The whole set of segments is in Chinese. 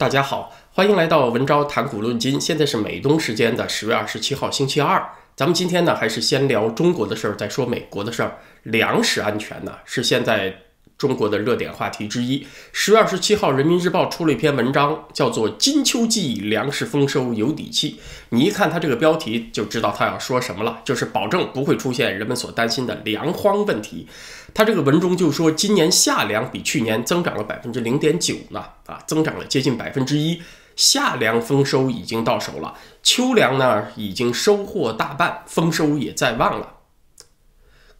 大家好，欢迎来到文昭谈股论金。现在是美东时间的十月二十七号星期二。咱们今天呢，还是先聊中国的事儿，再说美国的事儿。粮食安全呢，是现在。中国的热点话题之一。十月二十七号，《人民日报》出了一篇文章，叫做《金秋季粮食丰收有底气》。你一看它这个标题，就知道它要说什么了，就是保证不会出现人们所担心的粮荒问题。它这个文中就说，今年夏粮比去年增长了百分之零点九呢，啊，增长了接近百分之一。夏粮丰收已经到手了，秋粮呢已经收获大半，丰收也在望了。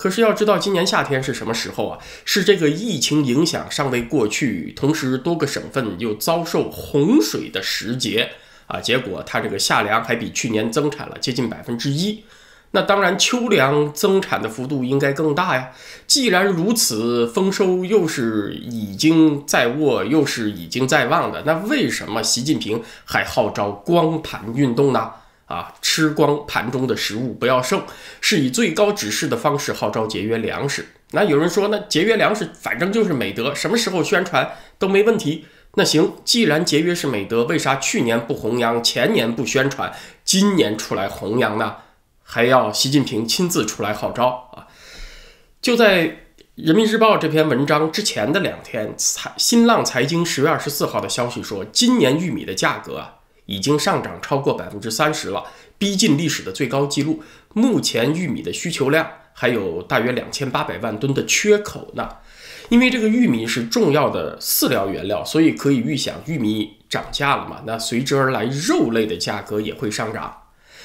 可是要知道，今年夏天是什么时候啊？是这个疫情影响尚未过去，同时多个省份又遭受洪水的时节啊。结果它这个夏粮还比去年增产了接近百分之一。那当然，秋粮增产的幅度应该更大呀。既然如此，丰收又是已经在握，又是已经在望的，那为什么习近平还号召光盘运动呢？啊，吃光盘中的食物不要剩，是以最高指示的方式号召节约粮食。那有人说，那节约粮食反正就是美德，什么时候宣传都没问题。那行，既然节约是美德，为啥去年不弘扬，前年不宣传，今年出来弘扬呢？还要习近平亲自出来号召啊？就在人民日报这篇文章之前的两天，财新浪财经十月二十四号的消息说，今年玉米的价格啊。已经上涨超过百分之三十了，逼近历史的最高纪录。目前玉米的需求量还有大约两千八百万吨的缺口呢。因为这个玉米是重要的饲料原料，所以可以预想玉米涨价了嘛？那随之而来肉类的价格也会上涨。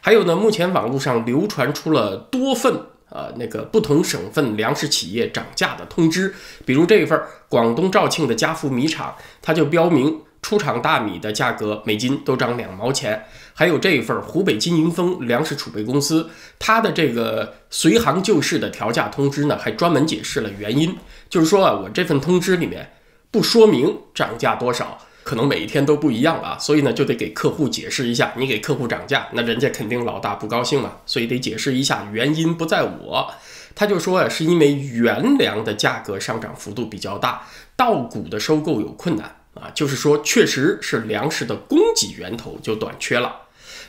还有呢，目前网络上流传出了多份呃那个不同省份粮食企业涨价的通知，比如这一份广东肇庆的嘉福米厂，它就标明。出厂大米的价格每斤都涨两毛钱，还有这一份湖北金银丰粮食储备公司，它的这个随行就市的调价通知呢，还专门解释了原因，就是说啊，我这份通知里面不说明涨价多少，可能每一天都不一样啊，所以呢就得给客户解释一下，你给客户涨价，那人家肯定老大不高兴嘛，所以得解释一下原因不在我，他就说啊，是因为原粮的价格上涨幅度比较大，稻谷的收购有困难。啊，就是说，确实是粮食的供给源头就短缺了。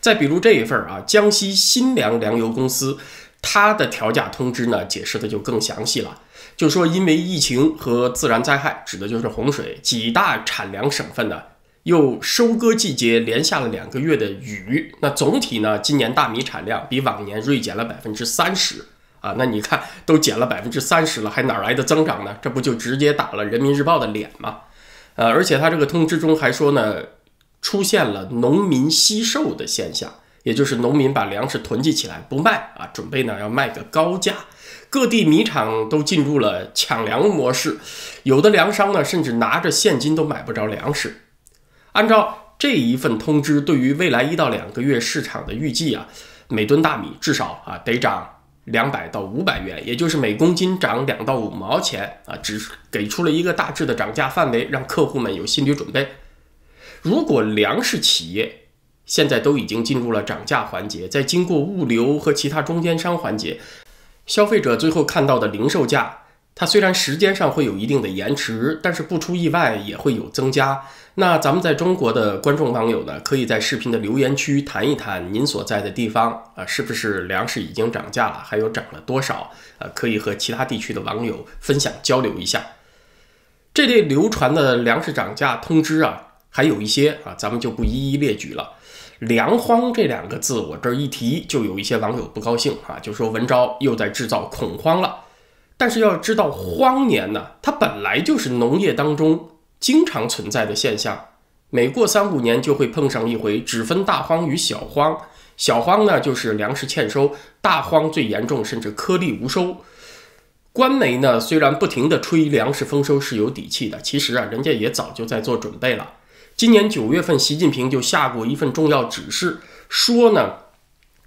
再比如这一份啊，江西新粮粮油公司，它的调价通知呢，解释的就更详细了。就说因为疫情和自然灾害，指的就是洪水，几大产粮省份呢，又收割季节连下了两个月的雨，那总体呢，今年大米产量比往年锐减了百分之三十啊。那你看，都减了百分之三十了，还哪来的增长呢？这不就直接打了人民日报的脸吗？呃，而且他这个通知中还说呢，出现了农民惜售的现象，也就是农民把粮食囤积起来不卖啊，准备呢要卖个高价。各地米厂都进入了抢粮模式，有的粮商呢甚至拿着现金都买不着粮食。按照这一份通知，对于未来一到两个月市场的预计啊，每吨大米至少啊得涨。两百到五百元，也就是每公斤涨两到五毛钱啊，只给出了一个大致的涨价范围，让客户们有心理准备。如果粮食企业现在都已经进入了涨价环节，在经过物流和其他中间商环节，消费者最后看到的零售价。它虽然时间上会有一定的延迟，但是不出意外也会有增加。那咱们在中国的观众网友呢，可以在视频的留言区谈一谈您所在的地方啊，是不是粮食已经涨价了，还有涨了多少？呃，可以和其他地区的网友分享交流一下。这类流传的粮食涨价通知啊，还有一些啊，咱们就不一一列举了。粮荒这两个字，我这儿一提，就有一些网友不高兴啊，就说文昭又在制造恐慌了。但是要知道，荒年呢，它本来就是农业当中经常存在的现象。每过三五年就会碰上一回，只分大荒与小荒。小荒呢，就是粮食欠收；大荒最严重，甚至颗粒无收。官媒呢，虽然不停地吹粮食丰收是有底气的，其实啊，人家也早就在做准备了。今年九月份，习近平就下过一份重要指示，说呢。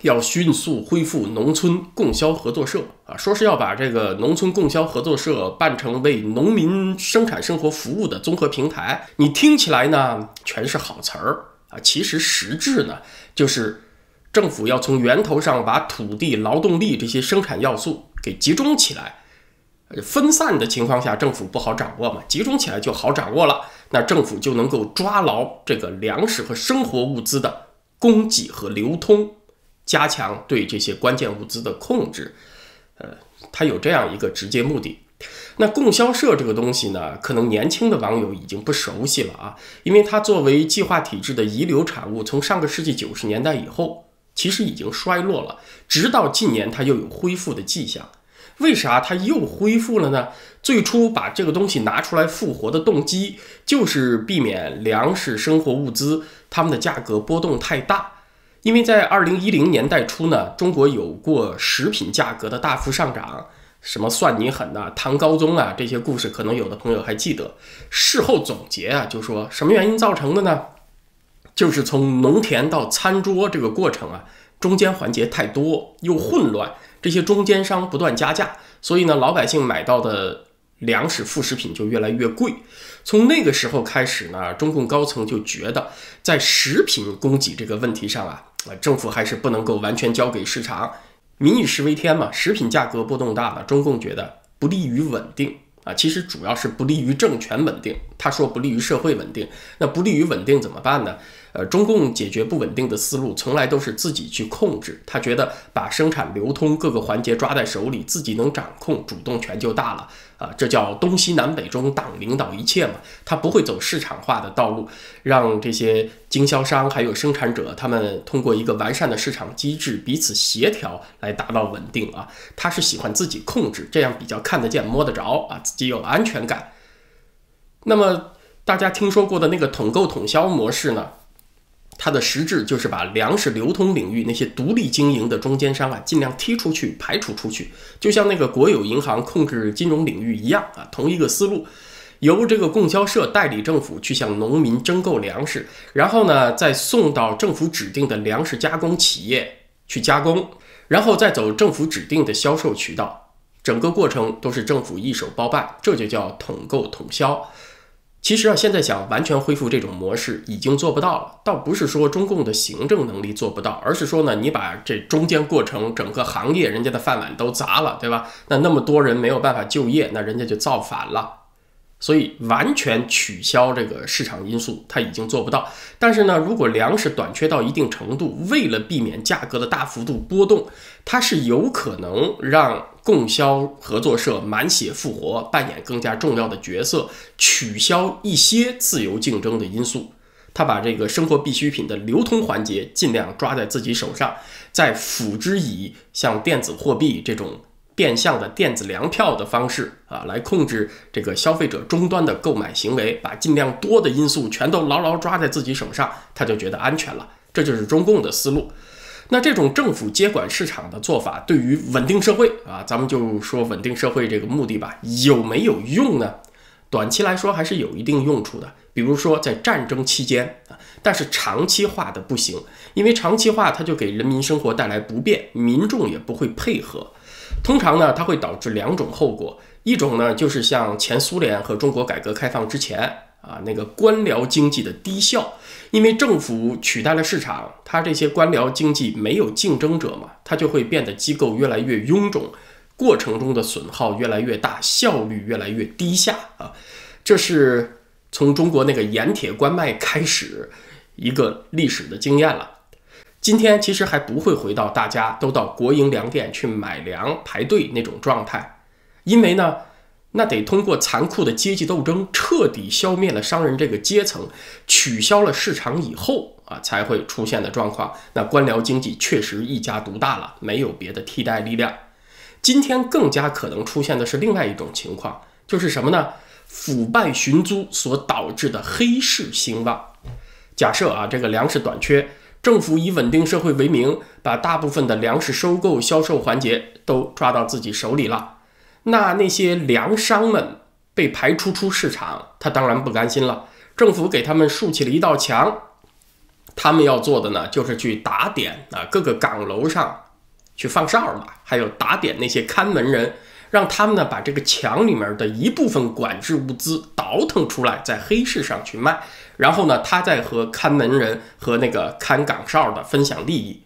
要迅速恢复农村供销合作社啊，说是要把这个农村供销合作社办成为农民生产生活服务的综合平台。你听起来呢，全是好词儿啊，其实实质呢，就是政府要从源头上把土地、劳动力这些生产要素给集中起来。分散的情况下，政府不好掌握嘛，集中起来就好掌握了。那政府就能够抓牢这个粮食和生活物资的供给和流通，加强对这些关键物资的控制。呃，它有这样一个直接目的。那供销社这个东西呢，可能年轻的网友已经不熟悉了啊，因为它作为计划体制的遗留产物，从上个世纪九十年代以后，其实已经衰落了，直到近年它又有恢复的迹象。为啥它又恢复了呢？最初把这个东西拿出来复活的动机，就是避免粮食、生活物资它们的价格波动太大。因为在二零一零年代初呢，中国有过食品价格的大幅上涨。什么算你狠呐？唐高宗啊，这些故事可能有的朋友还记得。事后总结啊，就说什么原因造成的呢？就是从农田到餐桌这个过程啊，中间环节太多又混乱，这些中间商不断加价，所以呢，老百姓买到的粮食副食品就越来越贵。从那个时候开始呢，中共高层就觉得在食品供给这个问题上啊，政府还是不能够完全交给市场。民以食为天嘛，食品价格波动大了，中共觉得不利于稳定啊，其实主要是不利于政权稳定。他说不利于社会稳定，那不利于稳定怎么办呢？呃，中共解决不稳定的思路从来都是自己去控制。他觉得把生产流通各个环节抓在手里，自己能掌控，主动权就大了啊！这叫东西南北中，党领导一切嘛。他不会走市场化的道路，让这些经销商还有生产者他们通过一个完善的市场机制彼此协调来达到稳定啊。他是喜欢自己控制，这样比较看得见摸得着啊，自己有安全感。那么大家听说过的那个统购统销模式呢？它的实质就是把粮食流通领域那些独立经营的中间商啊，尽量踢出去、排除出去，就像那个国有银行控制金融领域一样啊，同一个思路，由这个供销社代理政府去向农民征购粮食，然后呢再送到政府指定的粮食加工企业去加工，然后再走政府指定的销售渠道，整个过程都是政府一手包办，这就叫统购统销。其实啊，现在想完全恢复这种模式已经做不到了。倒不是说中共的行政能力做不到，而是说呢，你把这中间过程整个行业人家的饭碗都砸了，对吧？那那么多人没有办法就业，那人家就造反了。所以完全取消这个市场因素，它已经做不到。但是呢，如果粮食短缺到一定程度，为了避免价格的大幅度波动，它是有可能让供销合作社满血复活，扮演更加重要的角色，取消一些自由竞争的因素。他把这个生活必需品的流通环节尽量抓在自己手上，再辅之以像电子货币这种。变相的电子粮票的方式啊，来控制这个消费者终端的购买行为，把尽量多的因素全都牢牢抓在自己手上，他就觉得安全了。这就是中共的思路。那这种政府接管市场的做法，对于稳定社会啊，咱们就说稳定社会这个目的吧，有没有用呢？短期来说还是有一定用处的，比如说在战争期间啊，但是长期化的不行，因为长期化它就给人民生活带来不便，民众也不会配合。通常呢，它会导致两种后果，一种呢就是像前苏联和中国改革开放之前啊那个官僚经济的低效，因为政府取代了市场，它这些官僚经济没有竞争者嘛，它就会变得机构越来越臃肿，过程中的损耗越来越大，效率越来越低下啊，这是从中国那个盐铁关卖开始一个历史的经验了。今天其实还不会回到大家都到国营粮店去买粮排队那种状态，因为呢，那得通过残酷的阶级斗争，彻底消灭了商人这个阶层，取消了市场以后啊，才会出现的状况。那官僚经济确实一家独大了，没有别的替代力量。今天更加可能出现的是另外一种情况，就是什么呢？腐败寻租所导致的黑市兴旺。假设啊，这个粮食短缺。政府以稳定社会为名，把大部分的粮食收购、销售环节都抓到自己手里了。那那些粮商们被排除出市场，他当然不甘心了。政府给他们竖起了一道墙，他们要做的呢，就是去打点啊各个岗楼上去放哨嘛，还有打点那些看门人，让他们呢把这个墙里面的一部分管制物资倒腾出来，在黑市上去卖。然后呢，他再和看门人和那个看岗哨的分享利益，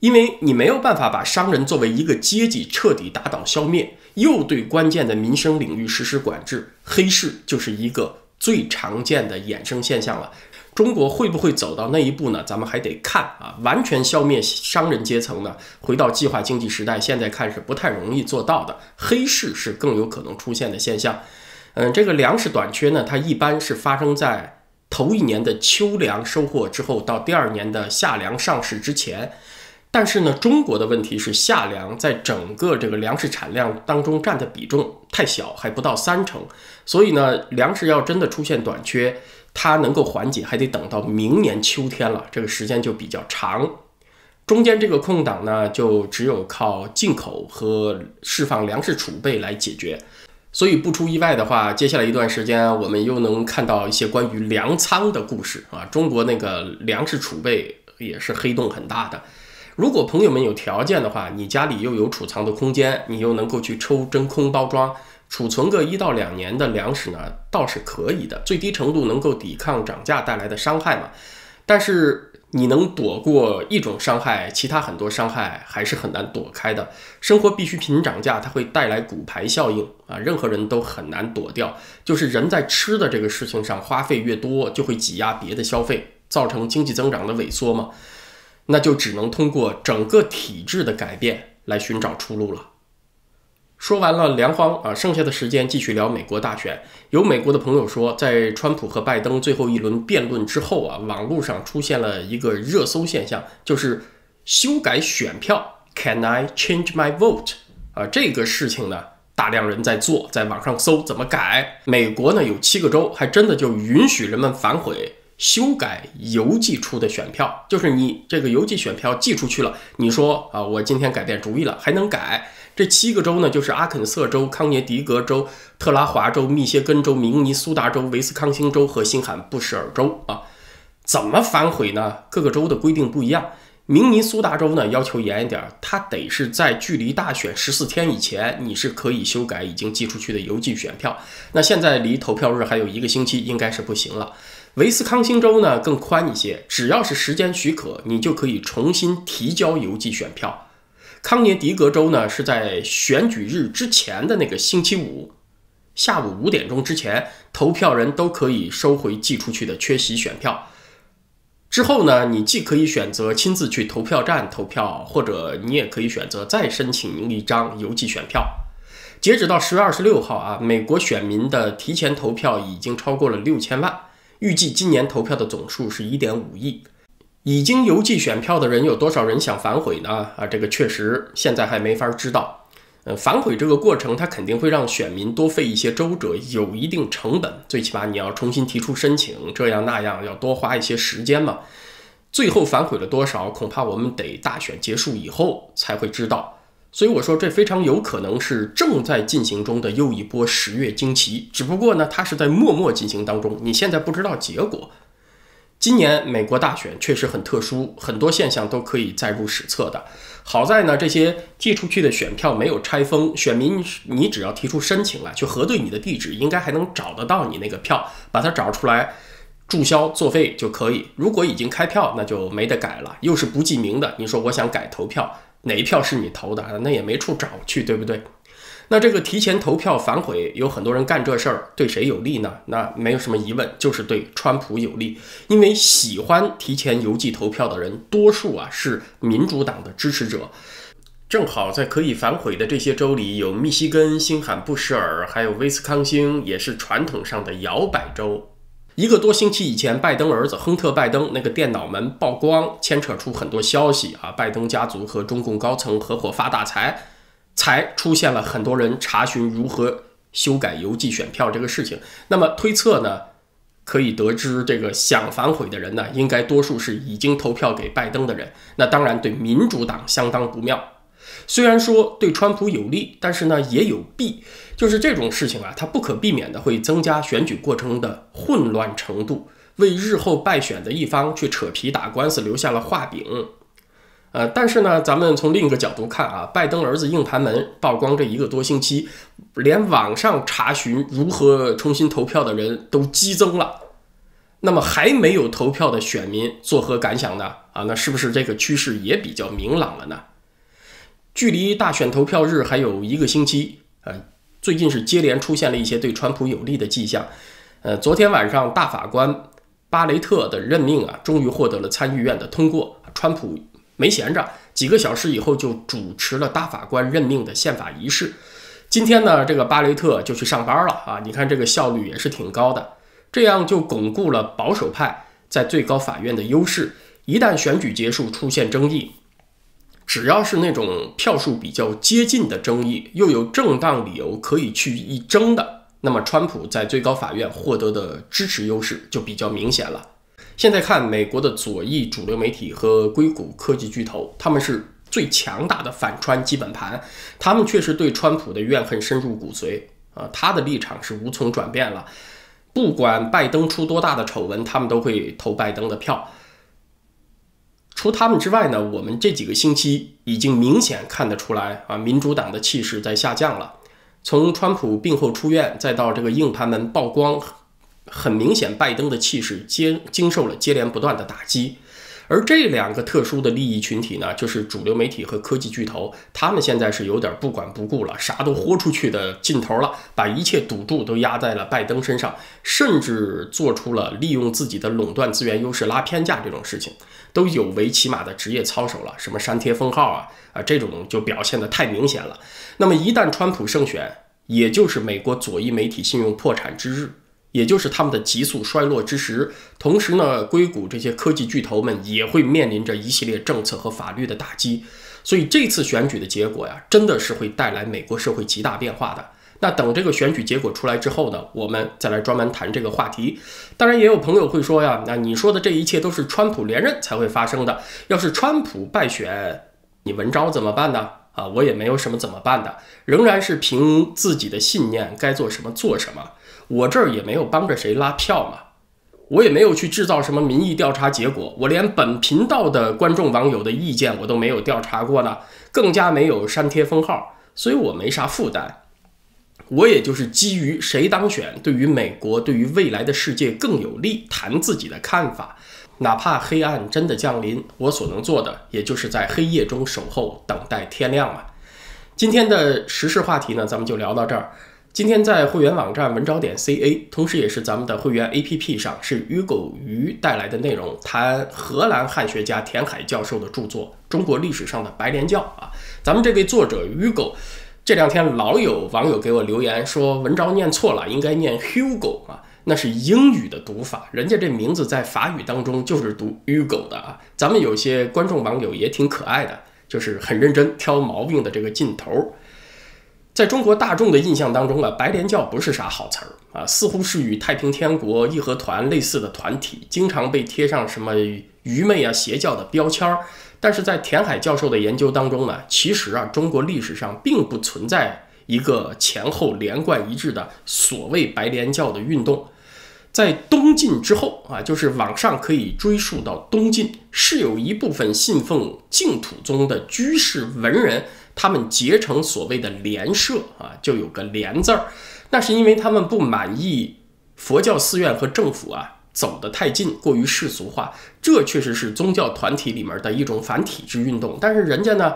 因为你没有办法把商人作为一个阶级彻底打倒消灭，又对关键的民生领域实施管制，黑市就是一个最常见的衍生现象了。中国会不会走到那一步呢？咱们还得看啊。完全消灭商人阶层呢，回到计划经济时代，现在看是不太容易做到的。黑市是更有可能出现的现象。嗯，这个粮食短缺呢，它一般是发生在头一年的秋粮收获之后，到第二年的夏粮上市之前。但是呢，中国的问题是夏粮在整个这个粮食产量当中占的比重太小，还不到三成。所以呢，粮食要真的出现短缺，它能够缓解，还得等到明年秋天了，这个时间就比较长。中间这个空档呢，就只有靠进口和释放粮食储备来解决。所以不出意外的话，接下来一段时间我们又能看到一些关于粮仓的故事啊。中国那个粮食储备也是黑洞很大的。如果朋友们有条件的话，你家里又有储藏的空间，你又能够去抽真空包装，储存个一到两年的粮食呢，倒是可以的，最低程度能够抵抗涨价带来的伤害嘛。但是。你能躲过一种伤害，其他很多伤害还是很难躲开的。生活必需品涨价，它会带来骨牌效应啊，任何人都很难躲掉。就是人在吃的这个事情上花费越多，就会挤压别的消费，造成经济增长的萎缩嘛。那就只能通过整个体制的改变来寻找出路了。说完了粮荒啊，剩下的时间继续聊美国大选。有美国的朋友说，在川普和拜登最后一轮辩论之后啊，网络上出现了一个热搜现象，就是修改选票。Can I change my vote？啊，这个事情呢，大量人在做，在网上搜怎么改。美国呢有七个州，还真的就允许人们反悔修改邮寄出的选票，就是你这个邮寄选票寄出去了，你说啊，我今天改变主意了，还能改。这七个州呢，就是阿肯色州、康涅狄格州、特拉华州、密歇根州、明尼苏达州、威斯康星州和新罕布什尔州啊。怎么反悔呢？各个州的规定不一样。明尼苏达州呢要求严一点，它得是在距离大选十四天以前，你是可以修改已经寄出去的邮寄选票。那现在离投票日还有一个星期，应该是不行了。威斯康星州呢更宽一些，只要是时间许可，你就可以重新提交邮寄选票。康涅狄格州呢，是在选举日之前的那个星期五下午五点钟之前，投票人都可以收回寄出去的缺席选票。之后呢，你既可以选择亲自去投票站投票，或者你也可以选择再申请一张邮寄选票。截止到十月二十六号啊，美国选民的提前投票已经超过了六千万，预计今年投票的总数是一点五亿。已经邮寄选票的人有多少人想反悔呢？啊，这个确实现在还没法知道。呃，反悔这个过程，它肯定会让选民多费一些周折，有一定成本。最起码你要重新提出申请，这样那样要多花一些时间嘛。最后反悔了多少，恐怕我们得大选结束以后才会知道。所以我说，这非常有可能是正在进行中的又一波十月惊奇。只不过呢，它是在默默进行当中，你现在不知道结果。今年美国大选确实很特殊，很多现象都可以载入史册的。好在呢，这些寄出去的选票没有拆封，选民你只要提出申请来，去核对你的地址，应该还能找得到你那个票，把它找出来，注销作废就可以。如果已经开票，那就没得改了，又是不记名的。你说我想改投票，哪一票是你投的？那也没处找去，对不对？那这个提前投票反悔，有很多人干这事儿，对谁有利呢？那没有什么疑问，就是对川普有利，因为喜欢提前邮寄投票的人，多数啊是民主党的支持者。正好在可以反悔的这些州里，有密西根、新罕布什尔，还有威斯康星，也是传统上的摇摆州。一个多星期以前，拜登儿子亨特·拜登那个电脑门曝光，牵扯出很多消息啊，拜登家族和中共高层合伙发大财。才出现了很多人查询如何修改邮寄选票这个事情。那么推测呢，可以得知这个想反悔的人呢，应该多数是已经投票给拜登的人。那当然对民主党相当不妙。虽然说对川普有利，但是呢也有弊。就是这种事情啊，它不可避免的会增加选举过程的混乱程度，为日后败选的一方去扯皮打官司留下了画饼。呃，但是呢，咱们从另一个角度看啊，拜登儿子硬盘门曝光这一个多星期，连网上查询如何重新投票的人都激增了。那么还没有投票的选民作何感想呢？啊，那是不是这个趋势也比较明朗了呢？距离大选投票日还有一个星期，呃，最近是接连出现了一些对川普有利的迹象。呃，昨天晚上大法官巴雷特的任命啊，终于获得了参议院的通过。川普没闲着，几个小时以后就主持了大法官任命的宪法仪式。今天呢，这个巴雷特就去上班了啊！你看这个效率也是挺高的，这样就巩固了保守派在最高法院的优势。一旦选举结束出现争议，只要是那种票数比较接近的争议，又有正当理由可以去一争的，那么川普在最高法院获得的支持优势就比较明显了。现在看美国的左翼主流媒体和硅谷科技巨头，他们是最强大的反川基本盘，他们确实对川普的怨恨深入骨髓啊，他的立场是无从转变了。不管拜登出多大的丑闻，他们都会投拜登的票。除他们之外呢，我们这几个星期已经明显看得出来啊，民主党的气势在下降了。从川普病后出院，再到这个硬盘门曝光。很明显，拜登的气势接经受了接连不断的打击，而这两个特殊的利益群体呢，就是主流媒体和科技巨头，他们现在是有点不管不顾了，啥都豁出去的劲头了，把一切赌注都压在了拜登身上，甚至做出了利用自己的垄断资源优势拉偏价这种事情，都有违起码的职业操守了。什么删帖封号啊啊，这种就表现的太明显了。那么一旦川普胜选，也就是美国左翼媒体信用破产之日。也就是他们的急速衰落之时，同时呢，硅谷这些科技巨头们也会面临着一系列政策和法律的打击，所以这次选举的结果呀，真的是会带来美国社会极大变化的。那等这个选举结果出来之后呢，我们再来专门谈这个话题。当然，也有朋友会说呀，那你说的这一切都是川普连任才会发生的，要是川普败选，你文昭怎么办呢？啊，我也没有什么怎么办的，仍然是凭自己的信念，该做什么做什么。我这儿也没有帮着谁拉票嘛，我也没有去制造什么民意调查结果，我连本频道的观众网友的意见我都没有调查过呢，更加没有删帖封号，所以我没啥负担。我也就是基于谁当选对于美国、对于未来的世界更有利，谈自己的看法。哪怕黑暗真的降临，我所能做的也就是在黑夜中守候，等待天亮嘛。今天的时事话题呢，咱们就聊到这儿。今天在会员网站文招点 ca，同时也是咱们的会员 app 上，是鱼狗鱼带来的内容，谈荷兰汉学家田海教授的著作《中国历史上的白莲教》啊。咱们这位作者鱼狗，这两天老有网友给我留言说文章念错了，应该念 Hugo 啊，那是英语的读法，人家这名字在法语当中就是读 Hugo 的啊。咱们有些观众网友也挺可爱的，就是很认真挑毛病的这个劲头。在中国大众的印象当中啊，白莲教不是啥好词儿啊，似乎是与太平天国、义和团类似的团体，经常被贴上什么愚昧啊、邪教的标签儿。但是在田海教授的研究当中呢，其实啊，中国历史上并不存在一个前后连贯一致的所谓白莲教的运动。在东晋之后啊，就是往上可以追溯到东晋，是有一部分信奉净土宗的居士文人。他们结成所谓的联社啊，就有个“联”字儿，那是因为他们不满意佛教寺院和政府啊走得太近，过于世俗化。这确实是宗教团体里面的一种反体制运动，但是人家呢，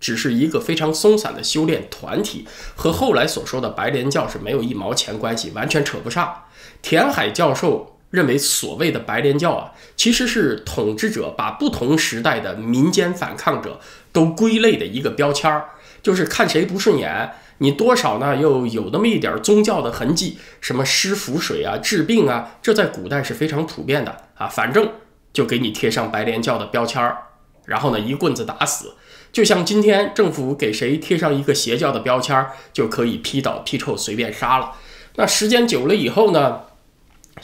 只是一个非常松散的修炼团体，和后来所说的白莲教是没有一毛钱关系，完全扯不上。田海教授。认为所谓的白莲教啊，其实是统治者把不同时代的民间反抗者都归类的一个标签儿，就是看谁不顺眼，你多少呢又有那么一点宗教的痕迹，什么施符水啊、治病啊，这在古代是非常普遍的啊。反正就给你贴上白莲教的标签儿，然后呢一棍子打死，就像今天政府给谁贴上一个邪教的标签儿，就可以批倒批臭随便杀了。那时间久了以后呢？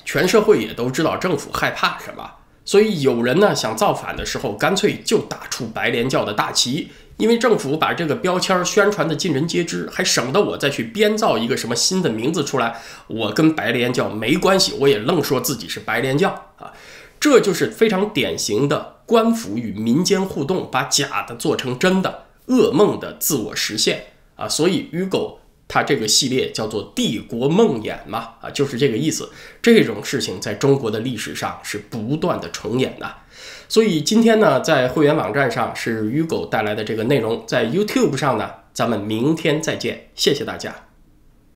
全社会也都知道政府害怕什么，所以有人呢想造反的时候，干脆就打出白莲教的大旗，因为政府把这个标签宣传的尽人皆知，还省得我再去编造一个什么新的名字出来。我跟白莲教没关系，我也愣说自己是白莲教啊，这就是非常典型的官府与民间互动，把假的做成真的，噩梦的自我实现啊，所以鱼狗。它这个系列叫做《帝国梦魇》嘛，啊，就是这个意思。这种事情在中国的历史上是不断的重演的。所以今天呢，在会员网站上是鱼狗带来的这个内容，在 YouTube 上呢，咱们明天再见，谢谢大家。